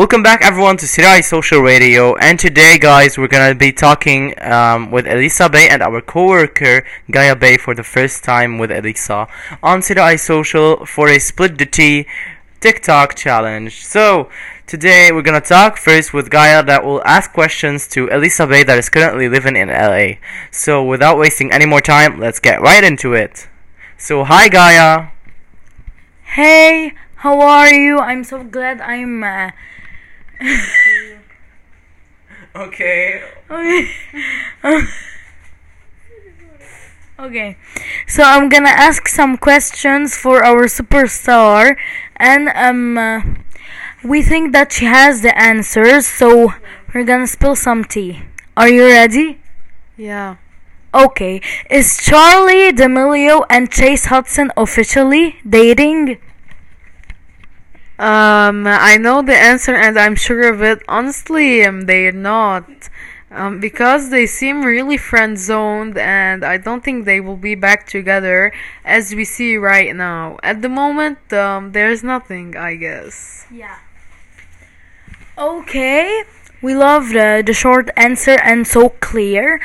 Welcome back, everyone, to Sirai Social Radio. And today, guys, we're gonna be talking um, with Elissa Bay and our coworker Gaia Bay for the first time with Elissa on Sirai Social for a split the tea TikTok challenge. So today, we're gonna talk first with Gaia that will ask questions to Elissa Bay that is currently living in LA. So without wasting any more time, let's get right into it. So hi, Gaia. Hey, how are you? I'm so glad I'm. Uh, Okay. okay. okay. So I'm gonna ask some questions for our superstar, and um, uh, we think that she has the answers. So we're gonna spill some tea. Are you ready? Yeah. Okay. Is Charli D'Amelio and Chase Hudson officially dating? Um, I know the answer and I'm sure of it. Honestly, um, they're not. Um, because they seem really friend zoned and I don't think they will be back together as we see right now. At the moment, um, there's nothing, I guess. Yeah. Okay. We love the, the short answer and so clear.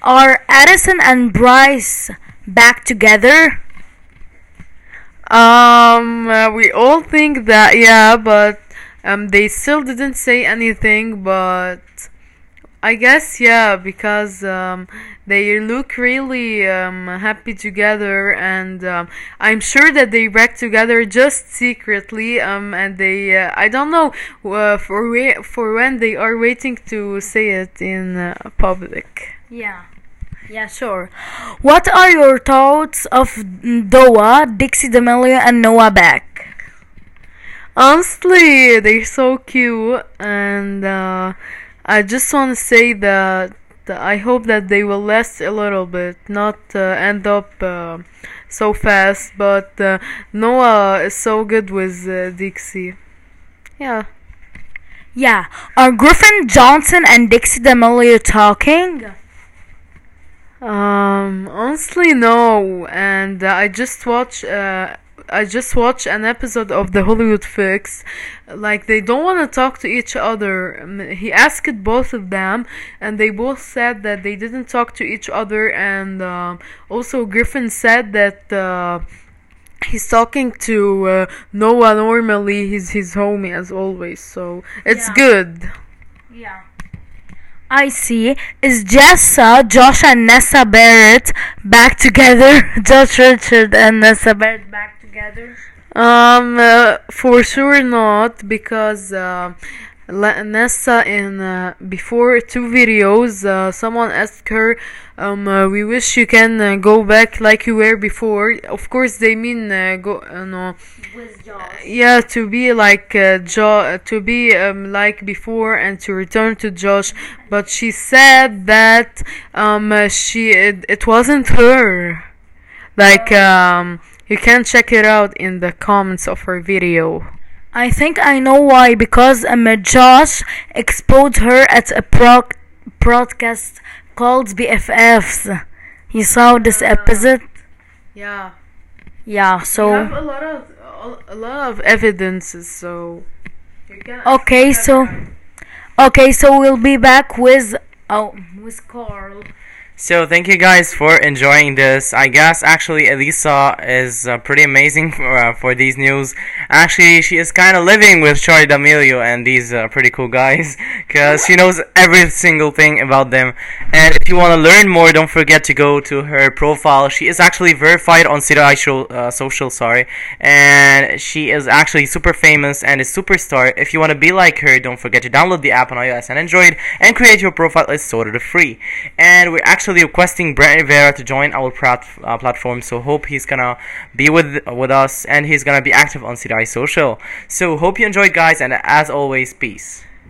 Are Addison and Bryce back together? Um, uh, we all think that, yeah, but um, they still didn't say anything, but I guess, yeah, because um, they look really um, happy together, and um, I'm sure that they back together just secretly, um, and they, uh, I don't know, uh, for, for when they are waiting to say it in uh, public. Yeah. Yeah, sure. What are your thoughts of Doa, Dixie D'Amelio, and Noah Beck? Honestly, they're so cute, and uh, I just want to say that I hope that they will last a little bit, not uh, end up uh, so fast. But uh, Noah is so good with uh, Dixie. Yeah. Yeah. Are Griffin Johnson and Dixie D'Amelio talking? Um, honestly, no. And uh, I just watched. Uh, I just watched an episode of the Hollywood Fix. Like they don't want to talk to each other. He asked both of them, and they both said that they didn't talk to each other. And um also, Griffin said that. Uh, He's talking to uh, Noah normally. He's his homie as always, so it's Yeah. good. Yeah. I see. Is Jessa, Josh, and Nessa Barrett back together? Josh Richard and Nessa Barrett back together? Um, uh, for sure not because uh, Nessa in uh, before two videos, uh, someone asked her, um, uh, we wish you can uh, go back like you were before. Of course, they mean uh, go, uh, no, yeah, to be like uh, jo- to be um, like before and to return to Josh. But she said that um, she it, it wasn't her. Like um, you can check it out in the comments of her video. I think I know why. Because um, Josh exposed her at a pro- broadcast called BFFs. You saw this episode? Yeah. Yeah, So. We have a lot of a lot of evidences, so. Okay, so. Okay, so we'll be back with. Oh, with Carl. So thank you guys for enjoying this. I guess actually Elissa is uh, pretty amazing for, uh, for these news. Actually, she is kind of living with Charli D'Amelio and these uh, pretty cool guys because she knows every single thing about them. And if you want to learn more, don't forget to go to her profile. She is actually verified on Sirai uh, Social, sorry, and she is actually super famous and a superstar. If you want to be like her, don't forget to download the app on iOS and Android and create your profile. It's totally free. And we're actually requesting Brent Rivera to join our uh, platform, so hope he's gonna be with with us and he's gonna be active on Sirai Social. So hope you enjoyed, guys, and as always, peace.